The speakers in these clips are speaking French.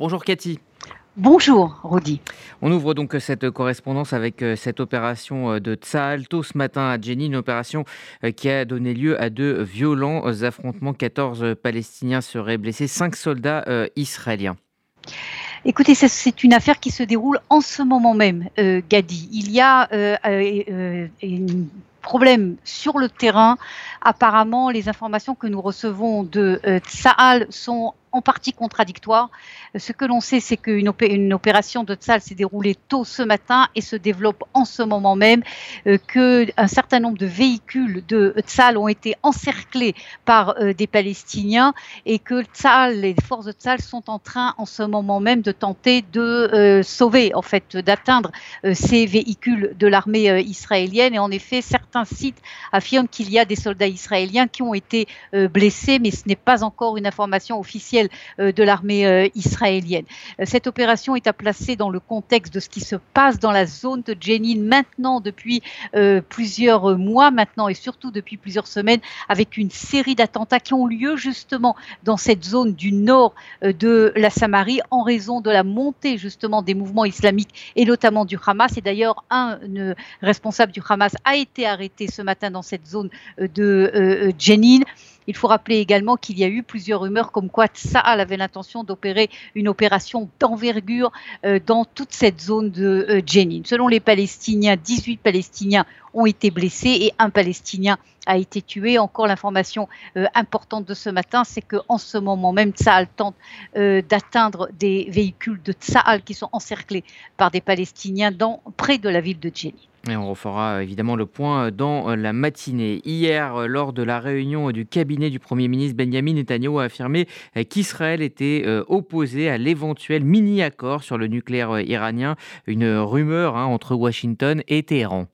Bonjour Cathy. Bonjour Rodi. On ouvre donc cette correspondance avec euh, cette opération euh, de Tsahal tôt ce matin à Jenny, une opération euh, qui a donné lieu à de violents affrontements. 14 Palestiniens seraient blessés, 5 soldats israéliens. Écoutez, c'est une affaire qui se déroule en ce moment même, Gadi. Il y a un problème sur le terrain. Apparemment, les informations que nous recevons de Tsahal sont en partie contradictoire. Ce que l'on sait, c'est qu'une une opération de Tsal s'est déroulée tôt ce matin et se développe en ce moment même, euh, qu'un certain nombre de véhicules de Tsal ont été encerclés par euh, des Palestiniens et que Tsal, les forces de Tsal sont en train en ce moment même de tenter de euh, sauver, en fait, d'atteindre ces véhicules de l'armée israélienne. Et en effet, certains sites affirment qu'il y a des soldats israéliens qui ont été blessés, mais ce n'est pas encore une information officielle euh, de l'armée euh, israélienne. Euh, cette opération est à placer dans le contexte de ce qui se passe dans la zone de Jenin maintenant depuis plusieurs mois maintenant et surtout depuis plusieurs semaines avec une série d'attentats qui ont lieu justement dans cette zone du nord de la Samarie en raison de la montée justement des mouvements islamiques et notamment du Hamas. Et d'ailleurs, un responsable du Hamas a été arrêté ce matin dans cette zone de Jenin. Il faut rappeler également qu'il y a eu plusieurs rumeurs comme quoi Tsahal avait l'intention d'opérer une opération d'envergure euh, dans toute cette zone de euh, Jenin. Selon les Palestiniens, 18 Palestiniens ont été blessés et un Palestinien a été tué. Encore l'information euh, importante de ce matin, c'est qu'en ce moment même, Tsahal tente d'atteindre des véhicules de Tsahal qui sont encerclés par des Palestiniens près de la ville de Jenin. Et on refera euh, évidemment le point euh, dans euh, la matinée. Hier, lors de la réunion du cabinet du Premier ministre, Benjamin Netanyahu a affirmé qu'Israël était opposé à l'éventuel mini-accord sur le nucléaire iranien, une rumeur hein, entre Washington et Téhéran.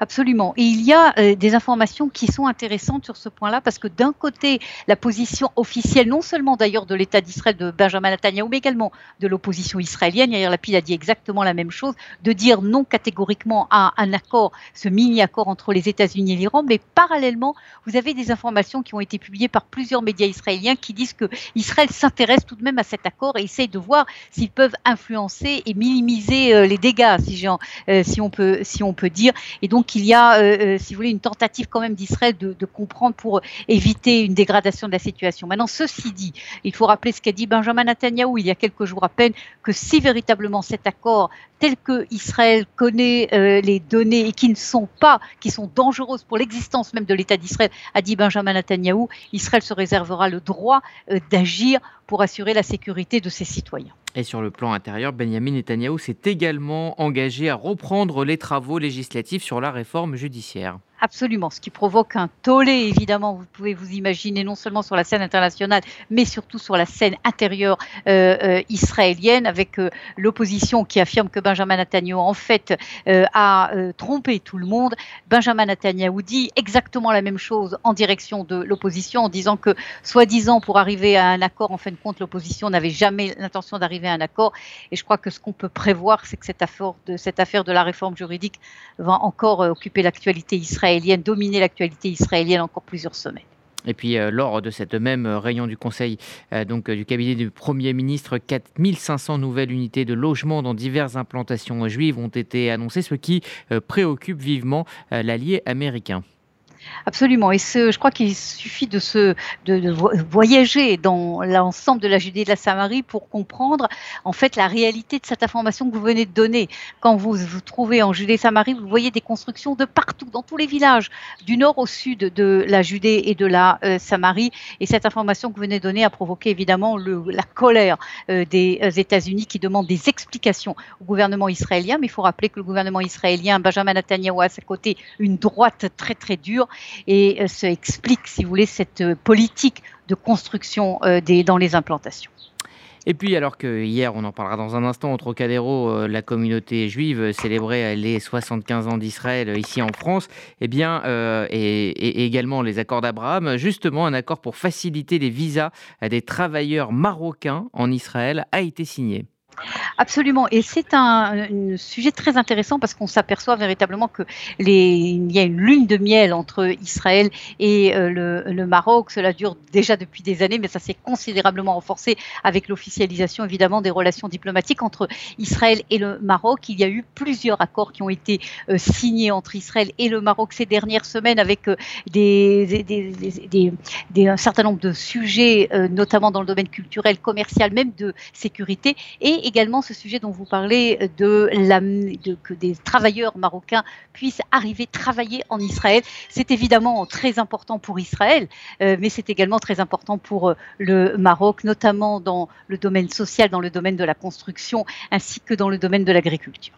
Absolument. Et il y a euh, des informations qui sont intéressantes sur ce point-là parce que d'un côté, la position officielle, non seulement d'ailleurs de l'État d'Israël de Benjamin Netanyahu, mais également de l'opposition israélienne, Yair Lapid a dit exactement la même chose, de dire non catégoriquement à un accord, ce mini-accord entre les États-Unis et l'Iran, mais parallèlement, vous avez des informations qui ont été publiées par plusieurs médias israéliens qui disent que Israël s'intéresse tout de même à cet accord et essaye de voir s'ils peuvent influencer et minimiser euh, les dégâts, si, euh, si, on peut, si on peut dire. Et donc il y a, euh, euh, si vous voulez, une tentative quand même d'Israël de, comprendre pour éviter une dégradation de la situation. Maintenant, ceci dit, il faut rappeler ce qu'a dit Benjamin Netanyahu il y a quelques jours à peine, que si véritablement cet accord tel que Israël connaît euh, les données et qui ne sont pas, qui sont dangereuses pour l'existence même de l'État d'Israël, a dit Benjamin Netanyahu, Israël se réservera le droit d'agir pour assurer la sécurité de ses citoyens. Et sur le plan intérieur, Benjamin Netanyahu s'est également engagé à reprendre les travaux législatifs sur la réforme judiciaire. Absolument, ce qui provoque un tollé, évidemment, vous pouvez vous imaginer, non seulement sur la scène internationale, mais surtout sur la scène intérieure euh, euh, israélienne, avec euh, l'opposition qui affirme que Benjamin Netanyahu, en fait, a trompé tout le monde. Benjamin Netanyahu dit exactement la même chose en direction de l'opposition, en disant que, soi-disant, pour arriver à un accord, en fin de compte, l'opposition n'avait jamais l'intention d'arriver à un accord. Et je crois que ce qu'on peut prévoir, c'est que cette affaire, de, cette affaire de la réforme juridique va encore occuper l'actualité israélienne israélienne, dominer l'actualité israélienne encore plusieurs semaines. Et puis, euh, lors de cette même réunion du Conseil euh, donc, du cabinet du Premier ministre, 4500 nouvelles unités de logement dans diverses implantations juives ont été annoncées, ce qui euh, préoccupe vivement l'allié américain. Absolument. Et je crois qu'il suffit de, se, de, voyager dans l'ensemble de la Judée et de la Samarie pour comprendre en fait la réalité de cette information que vous venez de donner. Quand vous vous trouvez en Judée et Samarie, vous voyez des constructions de partout, dans tous les villages, du nord au sud de la Judée et de la euh, Samarie. Et cette information que vous venez de donner a provoqué évidemment la colère euh, des euh, États-Unis qui demandent des explications au gouvernement israélien. Mais il faut rappeler que le gouvernement israélien, Benjamin Netanyahu, a à ses côtés une droite très très dure et euh, se explique, si vous voulez, cette euh, politique de construction euh, dans les implantations. Et puis, alors que hier, on en parlera dans un instant, au Trocadéro, la communauté juive célébrait les 75 ans d'Israël ici en France, eh bien, et, également les accords d'Abraham, justement, un accord pour faciliter les visas des travailleurs marocains en Israël a été signé. Absolument, et c'est un, sujet très intéressant parce qu'on s'aperçoit véritablement que les, il y a une lune de miel entre Israël et euh, le, Maroc. Cela dure déjà depuis des années, mais ça s'est considérablement renforcé avec l'officialisation évidemment des relations diplomatiques entre Israël et le Maroc. Il y a eu plusieurs accords qui ont été euh, signés entre Israël et le Maroc ces dernières semaines avec euh, des, un certain nombre de sujets, notamment dans le domaine culturel, commercial, même de sécurité, et également ce sujet dont vous parlez de, la, de que des travailleurs marocains puissent arriver travailler en Israël. C'est évidemment très important pour Israël, euh, mais c'est également très important pour euh, le Maroc, notamment dans le domaine social, dans le domaine de la construction, ainsi que dans le domaine de l'agriculture.